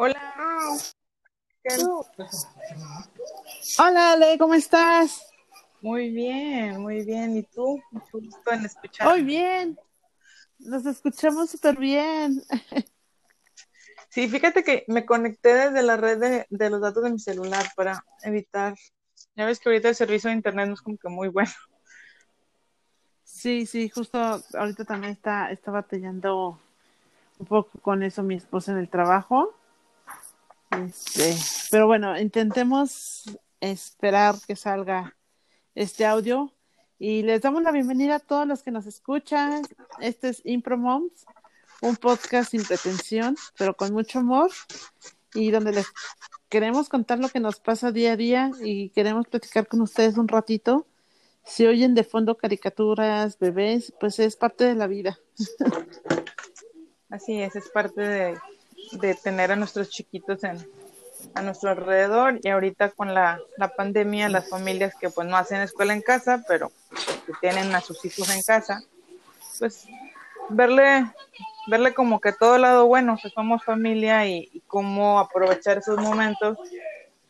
Hola. Hola, Ale, ¿cómo estás? Muy bien, muy bien. ¿Y tú? Mucho gusto en escuchar. Muy bien. Nos escuchamos súper bien. Sí, fíjate que me conecté desde la red de, de, los datos de mi celular para evitar. Ya ves que ahorita el servicio de internet no es como que muy bueno. Sí, sí, justo ahorita también está, está batallando un poco con eso mi esposa en el trabajo. Este, pero bueno, intentemos esperar que salga este audio y les damos la bienvenida a todos los que nos escuchan. Este es Impro Moms, un podcast sin pretensión, pero con mucho amor y donde les queremos contar lo que nos pasa día a día y queremos platicar con ustedes un ratito. Si oyen de fondo caricaturas, bebés, pues es parte de la vida. Así es, es parte de, de tener a nuestros chiquitos en, a nuestro alrededor. Y ahorita con la, la, pandemia las familias que pues no hacen escuela en casa pero que tienen a sus hijos en casa pues verle verle como que todo lado bueno que somos familia y, y cómo aprovechar esos momentos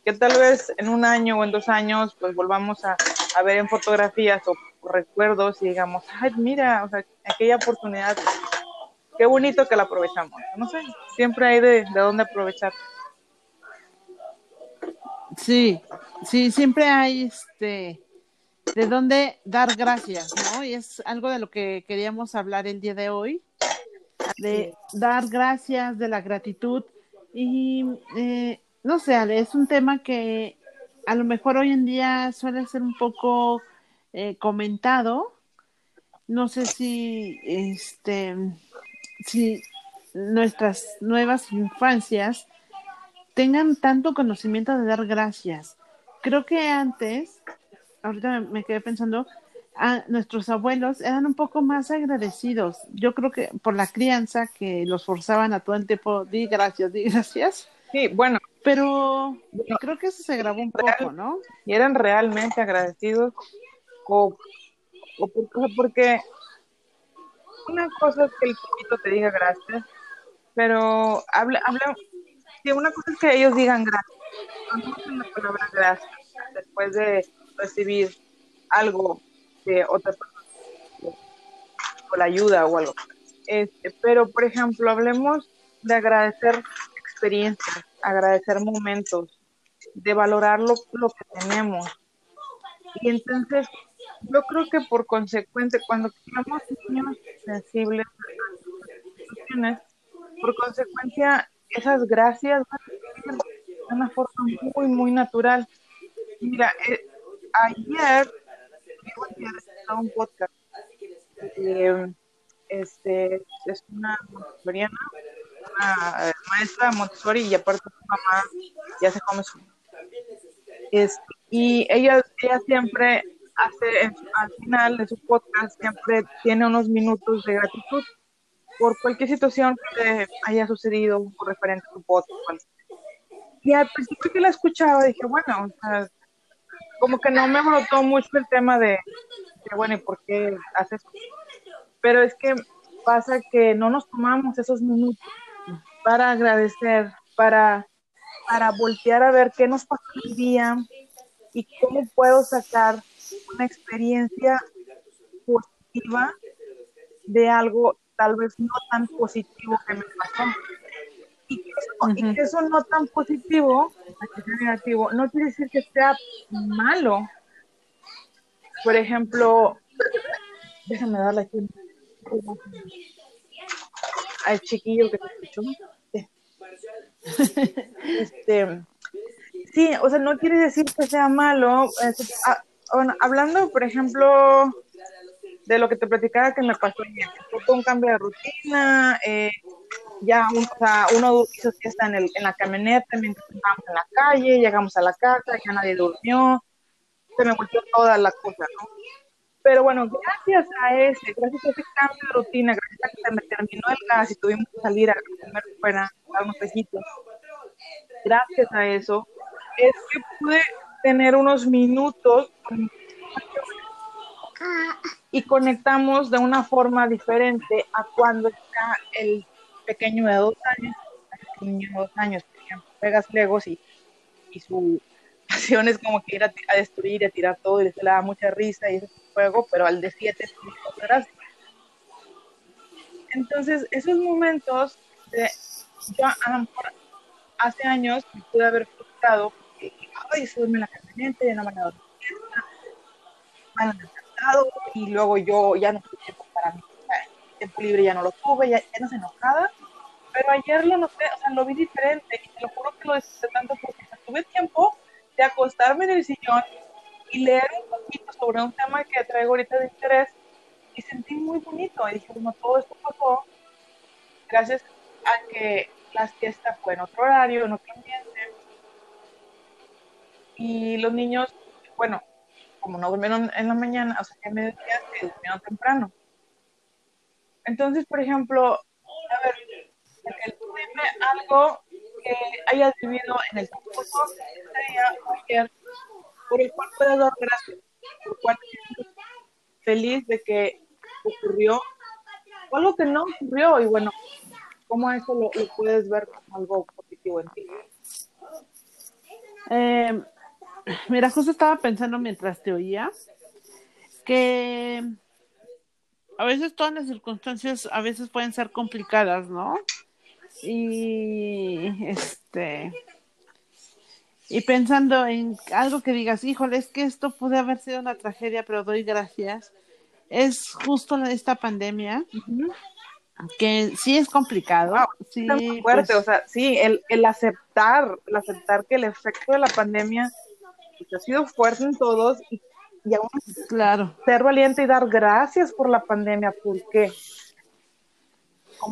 que tal vez en un año o en dos años pues volvamos a, a ver en fotografías o recuerdos y digamos ay mira o sea aquella oportunidad qué bonito que la aprovechamos no sé siempre hay de, de dónde aprovechar Sí, sí, siempre hay este de dónde dar gracias, ¿no? Y es algo de lo que queríamos hablar el día de hoy, de dar gracias, de la gratitud. Y eh, no sé, Ale, es un tema que a lo mejor hoy en día suele ser un poco eh, comentado. No sé si este si nuestras nuevas infancias tengan tanto conocimiento de dar gracias. Creo que antes, ahorita me quedé pensando, a nuestros abuelos eran un poco más agradecidos. Yo creo que por la crianza que los forzaban a todo el tiempo, di gracias, di gracias. Sí, bueno. Pero bueno, creo que eso se grabó un real, poco, ¿no? Y eran realmente agradecidos o, o porque, porque una cosa es que el chiquito te diga gracias, pero habla, habla una cosa es que ellos digan gracias. No la palabra gracias después de recibir algo de otra persona o la ayuda o algo. Este, pero, por ejemplo, hablemos de agradecer experiencias, agradecer momentos, de valorar lo, lo que tenemos. Y entonces, yo creo que por consecuente, cuando creamos niños sensibles por consecuencia, esas gracias de una forma muy, muy natural. Mira, eh, ayer, un podcast, eh, este, es una montessoriana, una maestra Montessori y aparte su mamá ya se come su... Este, y ella, ella siempre hace, al final de su podcast, siempre tiene unos minutos de gratitud por cualquier situación que haya sucedido referente a tu podcast. Y al principio que la escuchaba dije, bueno, o sea, como que no me brotó mucho el tema de, de, bueno, ¿y por qué haces? Pero es que pasa que no nos tomamos esos minutos para agradecer, para, para voltear a ver qué nos pasó el día y cómo puedo sacar una experiencia positiva de algo tal vez no tan positivo que me pasó. Y que eso, uh -huh. y que eso no tan positivo, que sea negativo, no quiere decir que sea malo. Por ejemplo, déjame darle aquí al chiquillo que te escuchó. Este, sí, o sea, no quiere decir que sea malo. Este, ah, hablando, por ejemplo, de lo que te platicaba que me pasó. Fue un cambio de rutina, eh, ya un, o sea, uno hizo fiesta en, el, en la camioneta mientras estábamos en la calle, llegamos a la casa, ya nadie durmió, se me volvió toda la cosa, ¿no? Pero bueno, gracias a ese, gracias a ese cambio de rutina, gracias a que se me terminó el gas y tuvimos que salir a comer fuera, a dar unos pejitos, gracias a eso, es que pude tener unos minutos y conectamos de una forma diferente a cuando está el pequeño de dos años niño de dos años, por ejemplo, pegas legos y, y su pasión es como que ir a, destruir y a tirar todo y le da mucha risa y ese juego, pero al de siete es Entonces, esos momentos, de, yo a lo mejor hace años me pude haber frustrado porque, ay, se duerme la camioneta, ya no me han y luego yo ya no tuve tiempo para mí, tiempo libre ya no lo tuve, ya, ya no enojada, pero ayer lo noté, o sea, lo vi diferente y te lo juro que lo disfruté tanto porque tuve tiempo de acostarme en el sillón y leer un poquito sobre un tema que traigo ahorita de interés y sentí muy bonito y dije, bueno, todo esto pasó gracias a que la fiesta fue en otro horario, en otro ambiente y los niños, bueno, como no durmieron en la mañana, o sea, que me decías que durmieron temprano. Entonces, por ejemplo, a ver, dime algo que hayas vivido en el transcurso día ayer, por el cual puedes dar gracias, por el cual feliz de que ocurrió, o algo que no ocurrió, y bueno, cómo eso lo, lo puedes ver como algo positivo en ti. Eh, Mira, justo estaba pensando mientras te oía que a veces todas las circunstancias a veces pueden ser complicadas, ¿no? Y este y pensando en algo que digas, híjole, es que esto puede haber sido una tragedia, pero doy gracias. Es justo esta pandemia que sí es complicado. sí, fuerte, pues o sea, sí, el, el aceptar, el aceptar que el efecto de la pandemia ha sido fuerte en todos y, aún claro. ser valiente y dar gracias por la pandemia, ¿por qué?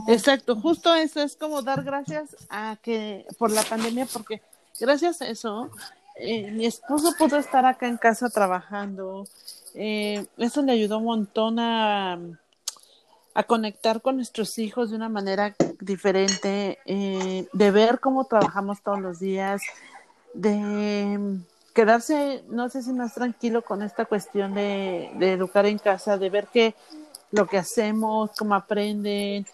Exacto, justo eso es como dar gracias a que por la pandemia, porque gracias a eso eh, mi esposo pudo estar acá en casa trabajando. Eh, eso le ayudó un montón a, a conectar con nuestros hijos de una manera diferente, eh, de ver cómo trabajamos todos los días, de quedarse, no sé si más tranquilo con esta cuestión de, educar en casa, de ver que lo que hacemos, cómo aprenden.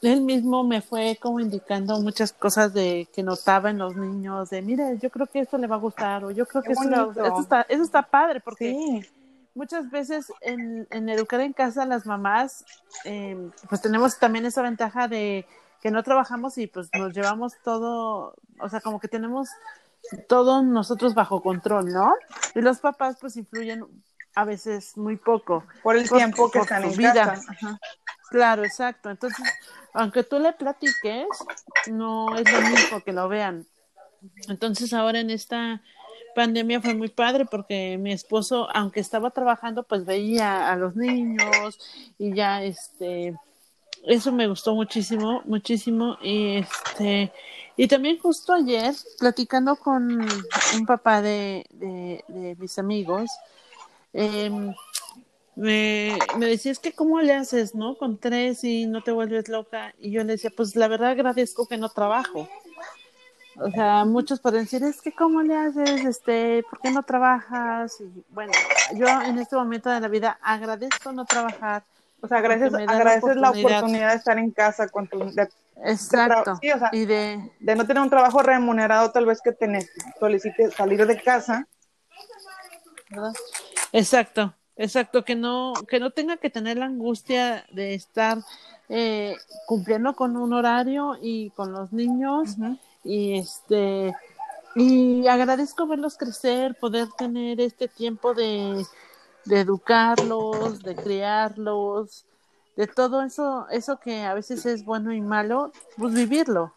Él mismo me fue como indicando muchas cosas de que notaba en los niños, de mire, yo creo que esto le va a gustar, o yo creo que eso, está, eso está padre, porque muchas veces en, en, educar en casa las mamás, em, pues tenemos también esa ventaja de que no trabajamos y pues nos llevamos todo, o sea, como que tenemos todos nosotros bajo control, ¿no? Y los papás pues influyen a veces muy poco. Por el tiempo que están en vida. Casa. Claro, exacto. Entonces, aunque tú le platiques, no es lo mismo que lo vean. Entonces, ahora en esta pandemia fue muy padre porque mi esposo, aunque estaba trabajando, pues veía a los niños y ya, este, eso me gustó muchísimo, muchísimo. Y este, y también justo ayer, platicando con un papá de, de, mis amigos, em, me, me decía, es que cómo le haces, ¿no? Con tres y no te vuelves loca. Y yo le decía, pues la verdad agradezco que no trabajo. O sea, muchos pueden decir, es que cómo le haces, este, ¿por qué no trabajas? Y bueno, yo en este momento de la vida agradezco no trabajar. O sea, agradeces, agradeces la, oportunidad. de estar en casa con tu, Exacto. y de... de no tener un trabajo remunerado, tal vez que te solicite salir de casa. Exacto, exacto, que no, que no tenga que tener la angustia de estar eh, cumpliendo con un horario y con los niños y este y agradezco verlos crecer, poder tener este tiempo de, de educarlos, de criarlos, de todo eso, eso que a veces es bueno y malo, pues vivirlo,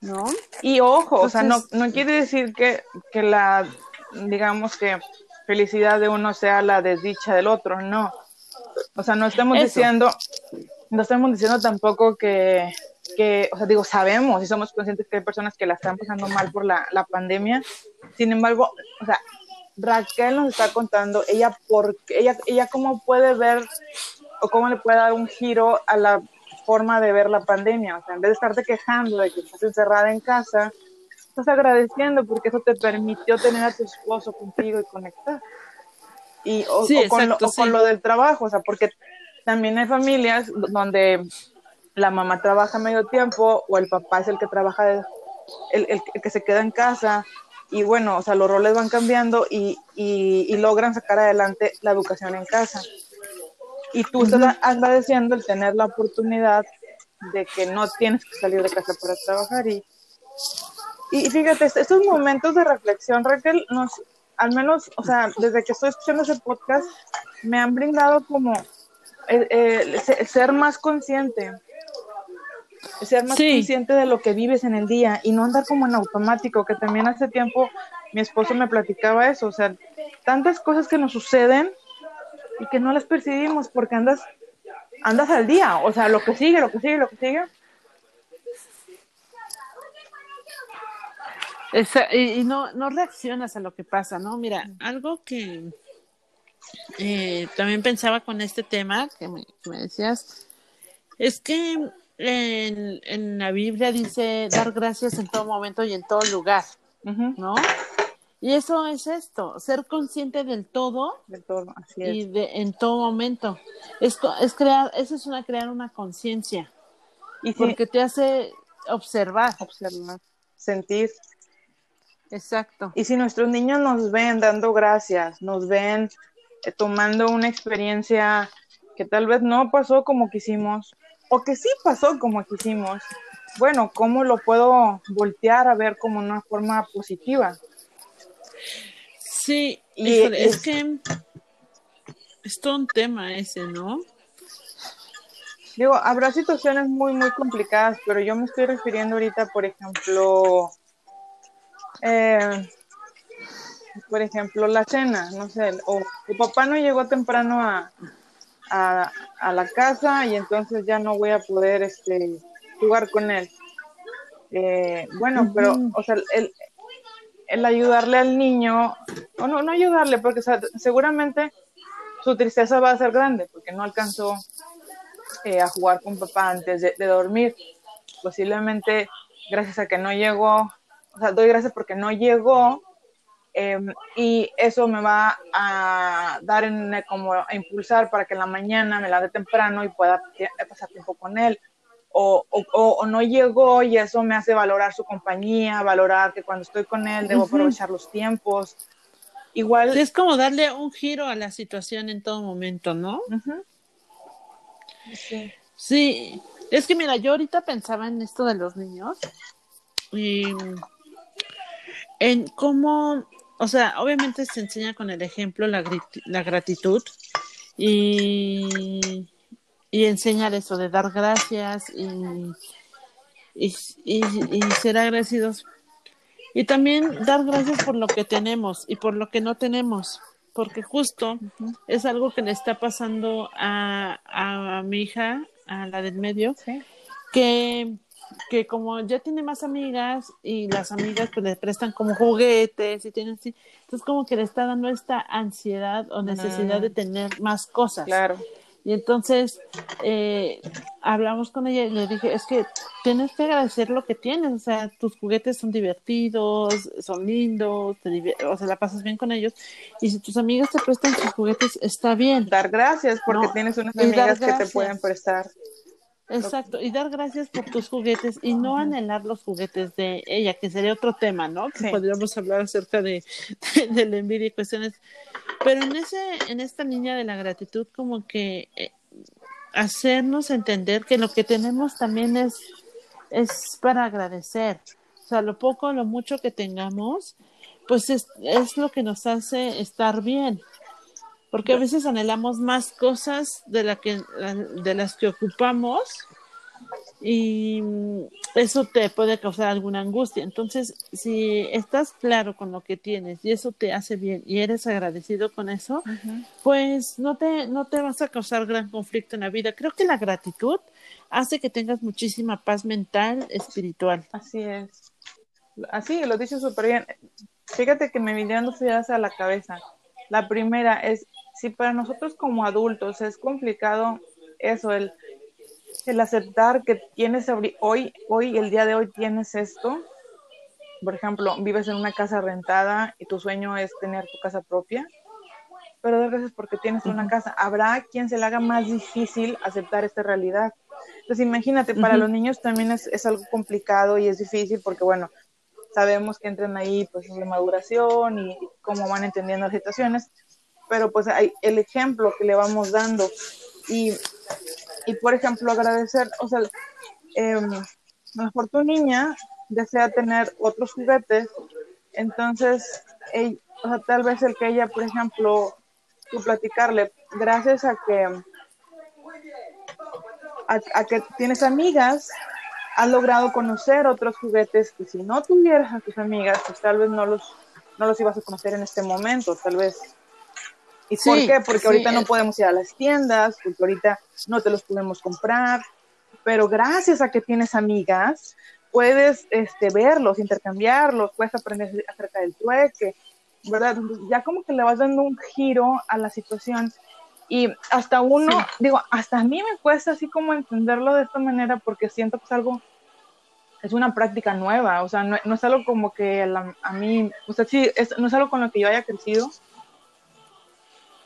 ¿no? Y ojo, o sea, no, no quiere decir que, que la, digamos que felicidad de uno sea la desdicha del otro, no. O sea, no estamos diciendo, no estamos diciendo tampoco que, que, o sea, digo, sabemos y somos conscientes que hay personas que la están pasando mal por la, la pandemia. Sin embargo, o sea, Raquel nos está contando ella porque ella ella cómo puede ver o cómo le puede dar un giro a la forma de ver la pandemia. O sea, en vez de estarte quejando de que estás encerrada en casa, estás agradeciendo porque eso te permitió tener a tu esposo contigo y conectar. Y, o, con, lo, con, lo, del trabajo, o sea, porque también hay familias donde la mamá trabaja medio tiempo o el papá es el que trabaja, el, el, que se queda en casa y bueno, o sea, los roles van cambiando y, y, logran sacar adelante la educación en casa. Y tú estás agradeciendo el tener la oportunidad de que no tienes que salir de casa para trabajar y, y fíjate, estos momentos de reflexión, Raquel, nos, al menos, o sea, desde que estoy escuchando ese podcast, me han brindado como eh, eh, ser más consciente, ser más consciente de lo que vives en el día y no andar como en automático, que también hace tiempo mi esposo me platicaba eso, o sea, tantas cosas que nos suceden y que no las percibimos porque andas andas al día, o sea, lo que sigue, lo que sigue, lo que sigue. y, no, no reaccionas a lo que pasa, ¿no? Mira, algo que eh, también pensaba con este tema que me, decías, es que en, en, la Biblia dice dar gracias en todo momento y en todo lugar, ¿no? Y eso es esto, ser consciente del todo, y de, en todo momento. Esto es crear, eso es una crear una conciencia. Y porque te hace observar, observar, sentir. Exacto. Y si nuestros niños nos ven dando gracias, nos ven eh, tomando una experiencia que tal vez no pasó como quisimos, o que sí pasó como quisimos, bueno, ¿cómo lo puedo voltear a ver como una forma positiva? Sí, y es, que es todo un tema ese, ¿no? Digo, habrá situaciones muy, muy complicadas, pero yo me estoy refiriendo ahorita, por ejemplo, eh, por ejemplo, la cena, no sé, o tu papá no llegó temprano a, a, la casa y entonces ya no voy a poder este, jugar con él. Eh, bueno, pero, o sea, el, el, ayudarle al niño, o no, no ayudarle, porque seguramente su tristeza va a ser grande, porque no alcanzó eh, a jugar con papá antes de, dormir. Posiblemente, gracias a que no llegó, o sea, doy gracias porque no llegó, Em, y eso me va a dar en, como a impulsar para que en la mañana me la dé temprano y pueda pasar tiempo con él. O, o, o, no llegó y eso me hace valorar su compañía, valorar que cuando estoy con él debo aprovechar los tiempos. Igual. Es como darle un giro a la situación en todo momento, ¿no? sí. sí. Es que mira, yo ahorita pensaba en esto de los niños y en cómo o sea, obviamente se enseña con el ejemplo la, la gratitud y, y, enseñar eso de dar gracias y, y, y, ser agradecidos. Y también dar gracias por lo que tenemos y por lo que no tenemos, porque justo es algo que le está pasando a, a mi hija, a la del medio, que que como ya tiene más amigas y las amigas pues le prestan como juguetes y tienen así, entonces como que le está dando esta ansiedad o necesidad de tener más cosas. Claro. Y entonces eh, hablamos con ella y le dije, es que tienes que agradecer lo que tienes, o sea, tus juguetes son divertidos, son lindos, o sea, la pasas bien con ellos. Y si tus amigas te prestan sus juguetes, está bien. Dar gracias porque tienes unas amigas que te pueden prestar. Exacto, y dar gracias por tus juguetes y no anhelar los juguetes de ella, que sería otro tema, ¿no? Que podríamos hablar acerca de, de, la envidia y cuestiones. Pero en ese, en esta niña de la gratitud, como que eh, hacernos entender que lo que tenemos también es, es para agradecer. O sea, lo poco, lo mucho que tengamos, pues es, es lo que nos hace estar bien porque a veces anhelamos más cosas de, la que, de las que ocupamos y eso te puede causar alguna angustia. Entonces, si estás claro con lo que tienes y eso te hace bien y eres agradecido con eso, pues no te, no te vas a causar gran conflicto en la vida. Creo que la gratitud hace que tengas muchísima paz mental, espiritual. Así es. Así, lo dicho súper bien. Fíjate que me vinieron dos ideas a la cabeza. La primera es si para nosotros como adultos es complicado eso, el, el aceptar que tienes hoy, hoy, el día de hoy tienes esto, por ejemplo, vives en una casa rentada y tu sueño es tener tu casa propia, pero de veces porque tienes una casa, habrá quien se le haga más difícil aceptar esta realidad. Entonces imagínate, para los niños también es, es, algo complicado y es difícil porque, bueno, sabemos que entran ahí pues la maduración y cómo van entendiendo las situaciones, pero pues hay el ejemplo que le vamos dando y, y por ejemplo agradecer, o sea, eh, mejor tu niña desea tener otros juguetes, entonces, tal vez el que ella, por ejemplo, tú platicarle, gracias a que, a, que tienes amigas, has logrado conocer otros juguetes que si no tuvieras a tus amigas, pues tal vez no los, no los ibas a conocer en este momento, tal vez. ¿Y por qué? Porque ahorita no podemos ir a las tiendas, porque ahorita no te los podemos comprar, pero gracias a que tienes amigas, puedes este, verlos, intercambiarlos, puedes aprender acerca del trueque, ¿verdad? ya como que le vas dando un giro a la situación y hasta uno, digo, hasta a mí me cuesta así como entenderlo de esta manera porque siento que es algo, es una práctica nueva, o sea, no, es algo como que a, mí, o sea, sí, no es algo con lo que yo haya crecido.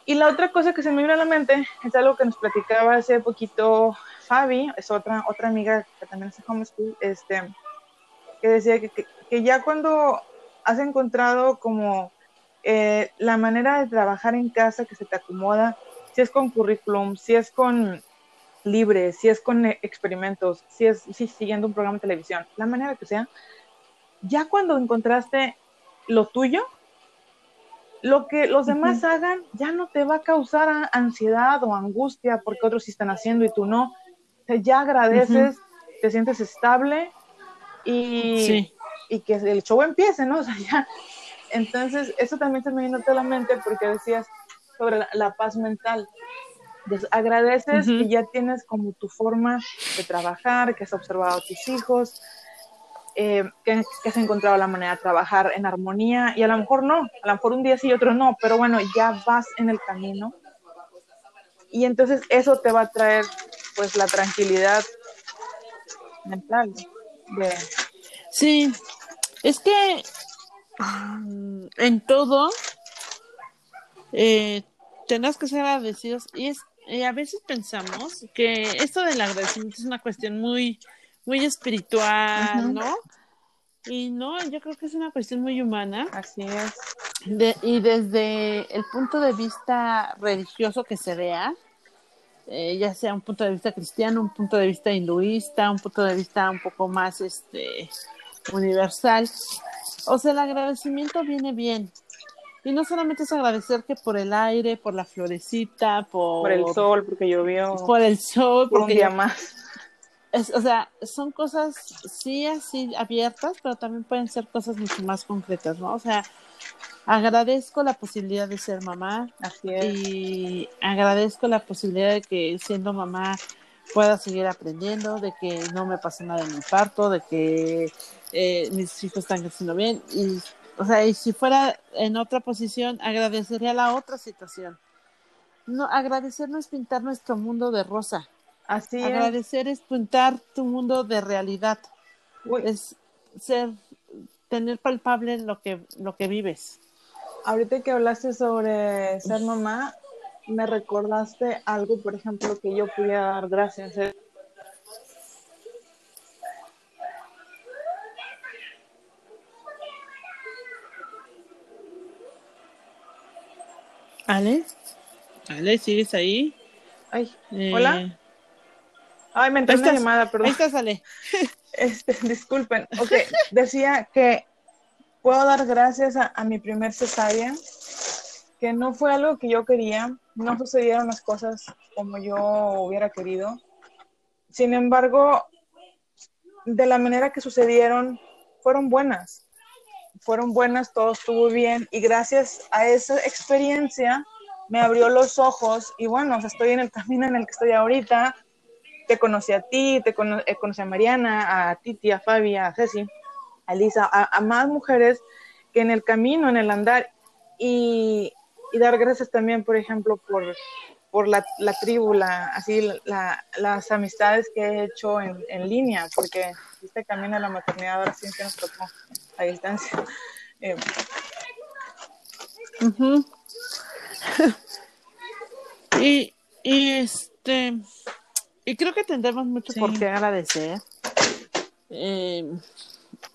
Y la otra cosa que se me viene a la mente es algo que nos platicaba hace poquito Fabi, es otra, otra amiga que también hace homeschool, este, que decía que, que ya cuando has encontrado como eh, la manera de trabajar en casa que se te acomoda, si es con currículum, si es con libre, si es con experimentos, si es si siguiendo un programa de televisión, la manera que sea, ya cuando encontraste lo tuyo, lo que los demás hagan ya no te va a causar ansiedad o angustia porque otros sí están haciendo y tú no. ya agradeces, te sientes estable y, y que el show empiece, ¿no? O sea, ya entonces, eso también se me vino a la mente porque decías sobre la, paz mental. Entonces, agradeces que ya tienes como tu forma de trabajar, que has observado a tus hijos, eh, que, has encontrado la manera de trabajar en armonía y a lo mejor no, a lo mejor un día sí y otro no, pero bueno, ya vas en el camino y entonces eso te va a traer pues la tranquilidad mental. Sí, es que Mm, en todo eh, que ser agradecidos y es a veces pensamos que esto del agradecimiento es una cuestión muy muy espiritual, ¿no? Y no, yo creo que es una cuestión muy humana. Así es. y desde el punto de vista religioso que se vea, eh, ya sea un punto de vista cristiano, un punto de vista hinduista, un punto de vista un poco más este universal, o sea, el agradecimiento viene bien. Y no solamente es agradecer que por el aire, por la florecita, por... Por el sol, porque llovió. Por el sol, por un día más. O sea, son cosas sí así abiertas, pero también pueden ser cosas mucho más concretas, ¿no? O sea, agradezco la posibilidad de ser mamá. Así es. Y agradezco la posibilidad de que siendo mamá pueda seguir aprendiendo, de que no me pase nada en mi parto, de que eh, mis hijos están creciendo bien. Y, o sea, y si fuera en otra posición, agradecería la otra situación. No, agradecer no es pintar nuestro mundo de rosa. Así Agradecer es. pintar tu mundo de realidad. Es ser, tener palpable lo que, lo que vives. Ahorita que hablaste sobre ser mamá, me recordaste algo, por ejemplo, que yo pudiera dar gracias. Ale, Ale, ¿sigues ahí? Ay, eh, hola. Ay, me entró una llamada, perdón. Ahí estás, Ale. Este, disculpen. Ok, decía que puedo dar gracias a, a mi primer cesárea, que no fue algo que yo quería, no sucedieron las cosas como yo hubiera querido. Sin embargo, de la manera que sucedieron, fueron buenas. Fueron buenas, todo estuvo bien y gracias a esa experiencia me abrió los ojos y bueno, estoy en el camino en el que estoy ahorita. Te conocí a ti, te eh, conocí a Mariana, a Titi, a Fabi, a Ceci, a Elisa, a, más mujeres que en el camino, en el andar y, dar gracias también, por ejemplo, por, por la, la tribu, así las amistades que he hecho en, en, línea, porque este camino a la maternidad ahora sí que nos tocó a distancia. Eh. y, y este y creo que tendremos mucho por qué agradecer. Eh,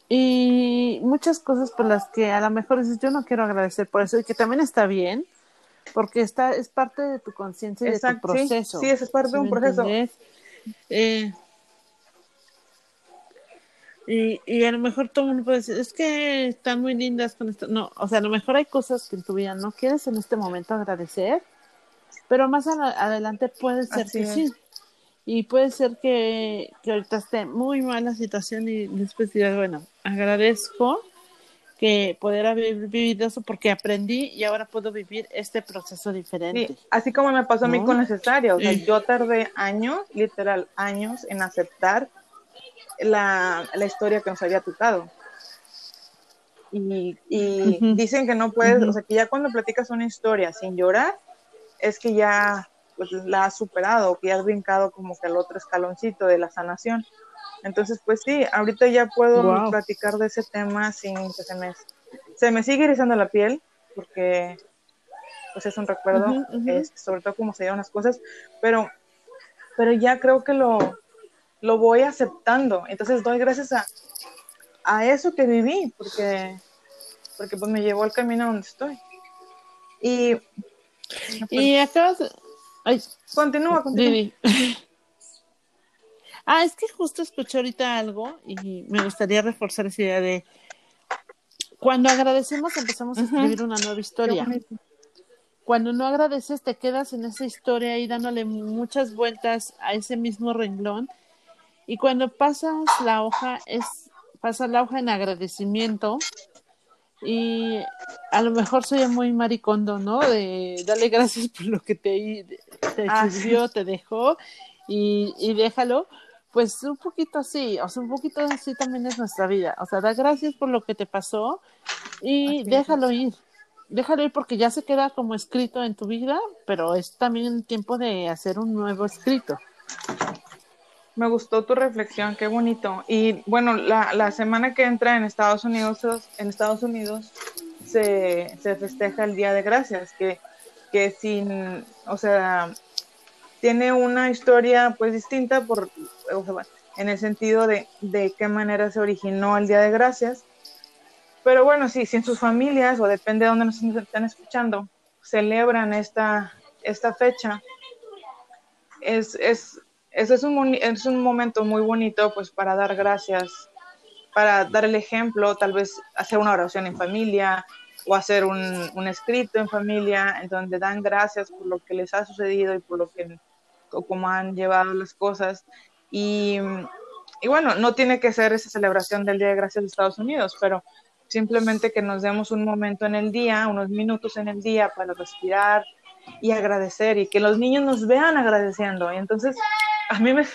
y muchas cosas por las que a lo mejor dices, yo no quiero agradecer por eso, y que también está bien, porque está, es parte de tu conciencia y de tu proceso. Sí, es parte de un proceso. Eh, y, y a lo mejor todo el mundo puede decir, es que están muy lindas con esto. No, o sea, a lo mejor hay cosas que en tu vida no quieres en este momento agradecer, pero más adelante puede ser que sí. Y puede ser que, que ahorita esté muy mala la situación y después digas, bueno, agradezco que poder haber vivido eso porque aprendí y ahora puedo vivir este proceso diferente. así como me pasó a mí con necesario, o sea, yo tardé años, literal años, en aceptar la, la historia que nos había tocado. Y, y dicen que no puedes, o sea, que ya cuando platicas una historia sin llorar, es que ya pues, la has superado, que ya has brincado como que al otro escaloncito de la sanación. Entonces, pues sí, ahorita ya puedo platicar de ese tema sin que se me, se me sigue erizando la piel, porque pues es un recuerdo, sobre todo cómo se dieron las cosas, pero, pero ya creo que lo, lo voy aceptando. Entonces doy gracias a, a eso que viví, porque, porque pues me llevó al camino donde estoy. Y, y acabas... Ay, continúa, continúa. ah, es que justo escuché ahorita algo y me gustaría reforzar esa idea de cuando agradecemos empezamos a escribir una nueva historia. Cuando no agradeces te quedas en esa historia y dándole muchas vueltas a ese mismo renglón y cuando pasas la hoja, es pasas la hoja en agradecimiento y a lo mejor soy muy maricondo, ¿no? De darle gracias por lo que te, te ah, te dejó y, y déjalo. Pues un poquito así, o sea, un poquito así también es nuestra vida. O sea, da gracias por lo que te pasó y déjalo ir. Déjalo ir porque ya se queda como escrito en tu vida, pero es también tiempo de hacer un nuevo escrito. Me gustó tu reflexión, qué bonito. Y bueno, la, la semana que entra en Estados Unidos, en Estados Unidos se, se festeja el Día de Gracias, que, que sin, o sea, tiene una historia pues distinta por, en el sentido de, de qué manera se originó el Día de Gracias. Pero bueno, sí, si en sus familias, o depende de dónde nos estén escuchando, celebran esta, esta fecha, es, es, es un, es un momento muy bonito pues para dar gracias, para dar el ejemplo, tal vez hacer una oración en familia o hacer un, un escrito en familia en donde dan gracias por lo que les ha sucedido y por lo que, cómo han llevado las cosas. Y, y bueno, no tiene que ser esa celebración del Día de Gracias de Estados Unidos, pero simplemente que nos demos un momento en el día, unos minutos en el día para respirar y agradecer y que los niños nos vean agradeciendo. Y entonces a mí me,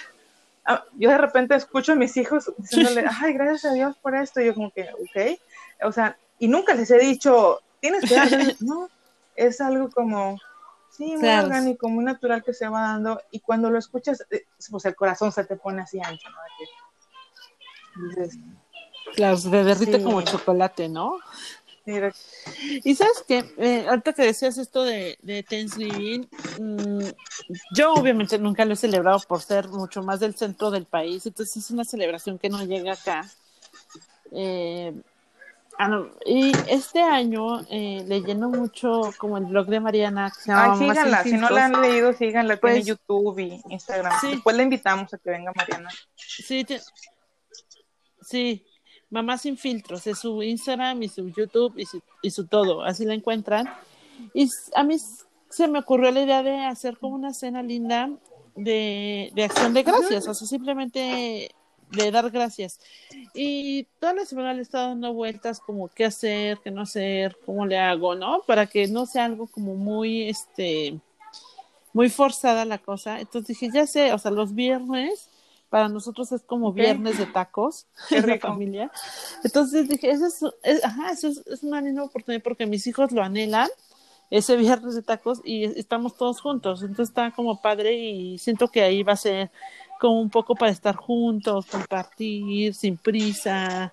yo de repente escucho a mis hijos diciéndole, ay, gracias a Dios por esto, y yo como que, ok, o sea, y nunca les he dicho, tienes que dar, no, es algo como, sí, muy orgánico, muy natural que se va dando, y cuando lo escuchas, eh, pues el corazón se te pone así ancho, ¿no? claro, se derrite como chocolate, ¿no? Y sabes que, eh, ahorita que decías esto de, de Thanksgiving, mm, yo obviamente nunca lo he celebrado por ser mucho más del centro del país, entonces es una celebración que no llega acá. Eh, ah, y este año eh, leyendo mucho como el blog de Mariana. Ay, síganla, si no la han leído, síganla, pues, tiene YouTube y Instagram. Después la invitamos a que venga Mariana. Sí, sí, Mamá sin filtros, es su Instagram y su YouTube y su, todo, así la encuentran. Y a mí se me ocurrió la idea de hacer como una cena linda de, de acción de gracias, o sea, simplemente de dar gracias. Y toda la semana le he estado dando vueltas como qué hacer, qué no hacer, cómo le hago, ¿no? Para que no sea algo como muy, este, muy forzada la cosa. Entonces dije, ya sé, o sea, los viernes para nosotros es como viernes de tacos en la familia. Entonces dije, eso es, ajá, eso es, una linda oportunidad porque mis hijos lo anhelan, ese viernes de tacos, y estamos todos juntos. Entonces está como padre y siento que ahí va a ser como un poco para estar juntos, compartir sin prisa,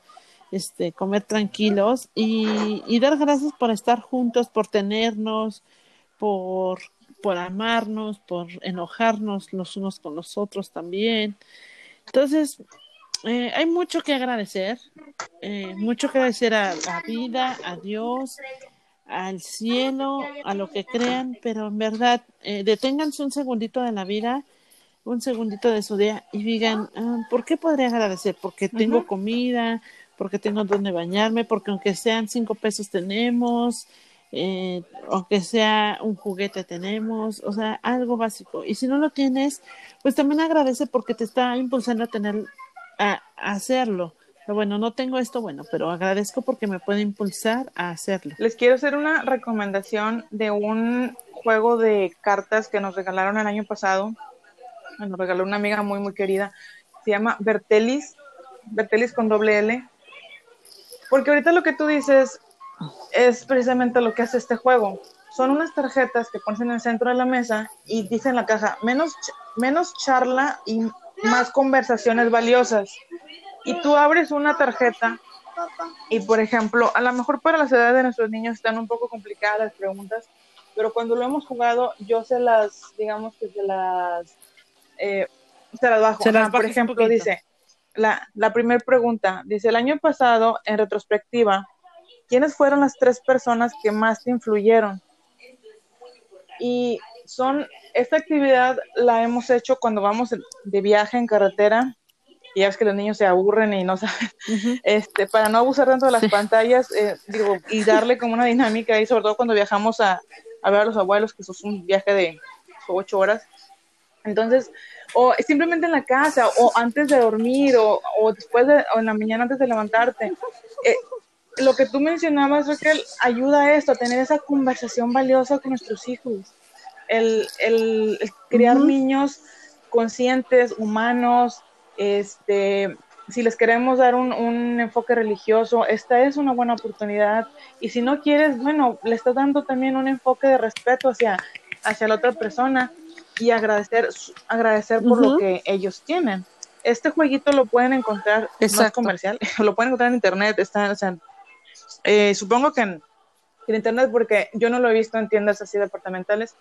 este, comer tranquilos y, y dar gracias por estar juntos, por tenernos, por por amarnos, por enojarnos los unos con los otros también. Entonces, eh, hay mucho que agradecer, eh, mucho que agradecer a la vida, a Dios, al cielo, a lo que crean, pero en verdad, eh, deténganse un segundito de la vida, un segundito de su día y digan, ah, ¿por qué podría agradecer? Porque tengo comida, porque tengo donde bañarme, porque aunque sean cinco pesos tenemos, eh, aunque sea un juguete tenemos, o sea, algo básico. Y si no lo tienes, pues también agradece porque te está impulsando a tener a, hacerlo. Pero bueno, no tengo esto, bueno, pero agradezco porque me puede impulsar a hacerlo. Les quiero hacer una recomendación de un juego de cartas que nos regalaron el año pasado. Nos regaló una amiga muy, muy querida. Se llama Bertelis, Bertelis con doble L. Porque ahorita lo que tú dices es precisamente lo que hace este juego. Son unas tarjetas que pones en el centro de la mesa y dice en la caja, menos, menos charla y más conversaciones valiosas. Y tú abres una tarjeta y, por ejemplo, a lo mejor para las edades de nuestros niños están un poco complicadas las preguntas, pero cuando lo hemos jugado, yo se las, digamos que se las, eh, se las bajo. por ejemplo, dice, la, la primera pregunta, dice, el año pasado, en retrospectiva, ¿quiénes fueron las tres personas que más te influyeron? Y son, esta actividad la hemos hecho cuando vamos de viaje en carretera y ya ves que los niños se aburren y no saben, este, para no abusar tanto de las pantallas, eh, digo, y darle como una dinámica y sobre todo cuando viajamos a, a ver a los abuelos, que eso es un viaje de ocho horas. Entonces, o simplemente en la casa, o antes de dormir, o, o después de, o en la mañana antes de levantarte. Eh, lo que tú mencionabas, Raquel, ayuda a esto, a tener esa conversación valiosa con nuestros hijos. El, el, criar niños conscientes, humanos, este, si les queremos dar un, un, enfoque religioso, esta es una buena oportunidad. Y si no quieres, bueno, le estás dando también un enfoque de respeto hacia, hacia la otra persona y agradecer, agradecer por lo que ellos tienen. Este jueguito lo pueden encontrar, no es comercial, lo pueden encontrar en internet, está, o sea, eh, supongo que en, internet, porque yo no lo he visto en tiendas así departamentales,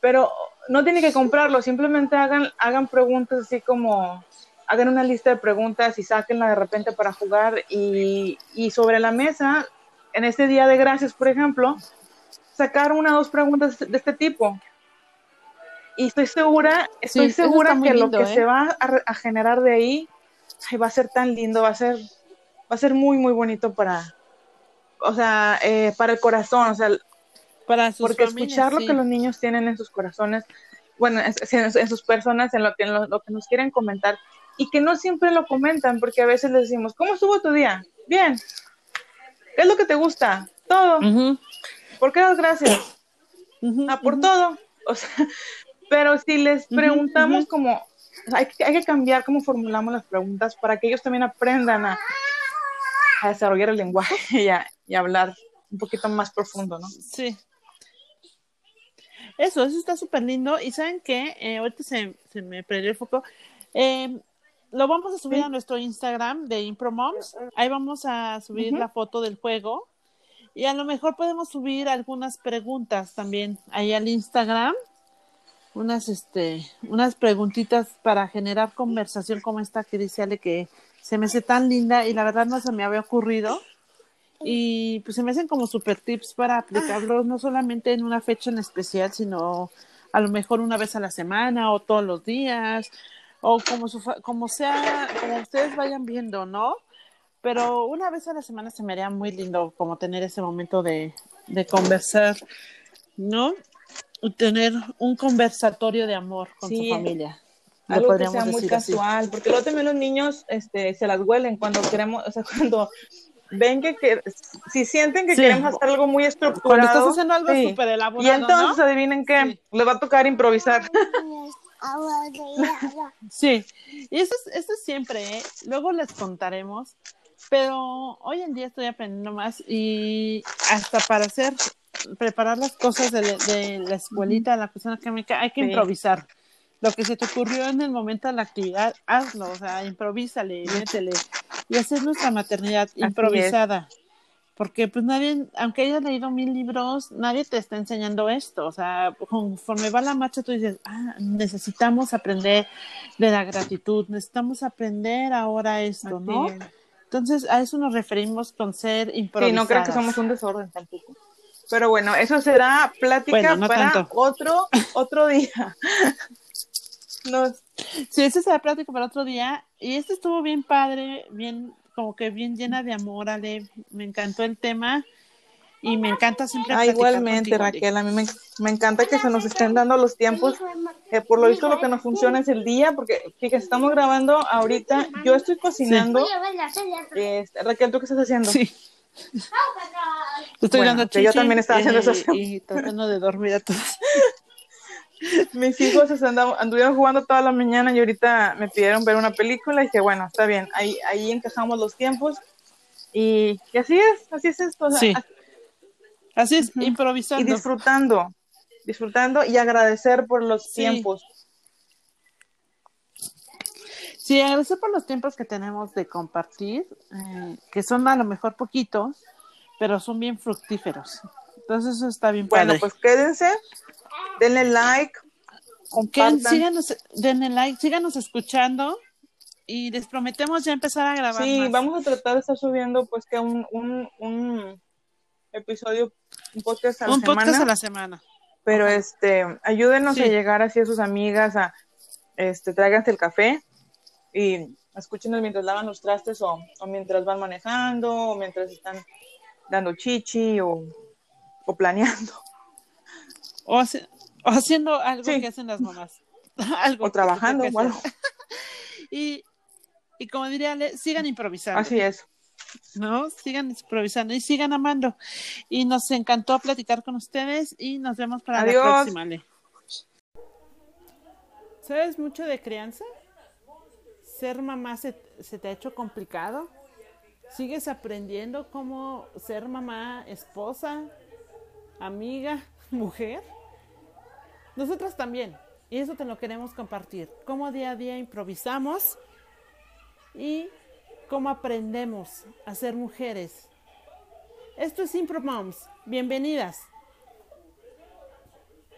pero no tienen que comprarlo, simplemente hagan, hagan preguntas así como, hagan una lista de preguntas y sáquenla de repente para jugar y, y sobre la mesa, en este día de gracias, por ejemplo, sacar una o dos preguntas de este tipo. Y estoy segura, estoy segura que lo que se ¿eh? va a, a, generar de ahí va a ser tan lindo, va a ser va a ser muy, muy bonito para, o sea, eh, para el corazón, o sea, para porque escuchar lo que los niños tienen en sus corazones, bueno, en, sus personas, en lo que, lo, que nos quieren comentar, y que no siempre lo comentan, porque a veces les decimos, ¿cómo estuvo tu día? Bien. ¿Qué es lo que te gusta? Todo. ¿Por qué das gracias? ah, por todo. O sea, pero si les preguntamos como, hay, hay que cambiar cómo formulamos las preguntas para que ellos también aprendan a, a desarrollar el lenguaje y, hablar un poquito más profundo, ¿no? Sí. Eso, eso está súper lindo. Y saben que eh, ahorita se, se, me perdió el foco. Eh, lo vamos a subir a nuestro Instagram de ImproMoms. Ahí vamos a subir la foto del juego. Y a lo mejor podemos subir algunas preguntas también ahí al Instagram. Unas, este, unas preguntitas para generar conversación como esta que dice Ale que se me hace tan linda y la verdad no se me había ocurrido. Y pues se me hacen como super tips para aplicarlos no solamente en una fecha en especial, sino a lo mejor una vez a la semana o todos los días o como, su, como sea, como ustedes vayan viendo, ¿no? Pero una vez a la semana se me haría muy lindo como tener ese momento de, de conversar, ¿no? Tener un conversatorio de amor con su familia algo que sea muy casual, porque luego también los niños este, se las huelen cuando queremos, o sea, cuando ven que, que si sienten que queremos hacer algo muy estructurado. Cuando estás haciendo algo súper elaborado. Y entonces adivinen qué, les va a tocar improvisar. Sí, y eso es, eso es siempre, ¿eh? luego les contaremos, pero hoy en día estoy aprendiendo más y hasta para hacer, preparar las cosas de, de la escuelita, la persona química, hay que improvisar lo que se te ocurrió en el momento de la actividad, hazlo, o sea, improvísale, métele. Y esa es nuestra maternidad improvisada. porque pues nadie, aunque hayas leído mil libros, nadie te está enseñando esto, o sea, conforme va la marcha tú dices, ah, necesitamos aprender de la gratitud, necesitamos aprender ahora esto, ¿no? Entonces, a eso nos referimos con ser improvisados. Sí, no creo que somos un desorden tampoco. Pero bueno, eso será plática para otro otro día. Nos... Sí, eso será plática para otro día. Y este estuvo bien padre, bien como que bien llena de amor, Ale. Me encantó el tema y me encanta siempre. Ah, igualmente, Raquel, a mí me, encanta que se nos estén dando los tiempos. por lo visto, lo que nos funciona es el día, porque fíjate, estamos grabando ahorita. Yo estoy cocinando. Este, Raquel, ¿tú qué estás haciendo? Sí. Estoy dando chichi, Yo también estaba haciendo eso. Y tratando de dormir a todos. Mis hijos anduvieron jugando toda la mañana y ahorita me pidieron ver una película y dije, bueno, está bien, ahí, ahí encajamos los tiempos y, así es, así es esto. Sí. Así, es, improvisando. Y disfrutando, disfrutando y agradecer por los tiempos. Sí, agradecer por los tiempos que tenemos de compartir, eh, que son a lo mejor poquitos, pero son bien fructíferos. Entonces eso está bien Bueno, pues quédense denle like, compartan. síganos, denle like, síganos escuchando y les prometemos ya empezar a grabar. Sí, vamos a tratar de estar subiendo pues que un, un, un episodio, un podcast a la un semana. podcast a la semana. Pero este, ayúdenos a llegar así a sus amigas, a este, tráiganse el café y escúchenos mientras lavan los trastes o, o mientras van manejando o mientras están dando chichi o, o planeando. O, haciendo algo que hacen las mamás. algo o trabajando bueno. y, y como diría sigan improvisando. Así es. ¿no? Sigan improvisando y sigan amando. Y nos encantó platicar con ustedes y nos vemos para la próxima. ¿Sabes mucho de crianza? ¿Ser mamá se, se, te ha hecho complicado? ¿Sigues aprendiendo cómo ser mamá, esposa, amiga, mujer? Nosotros también. Y eso te lo queremos compartir. Cómo día a día improvisamos y cómo aprendemos a ser mujeres. Esto es Impro Moms. Bienvenidas.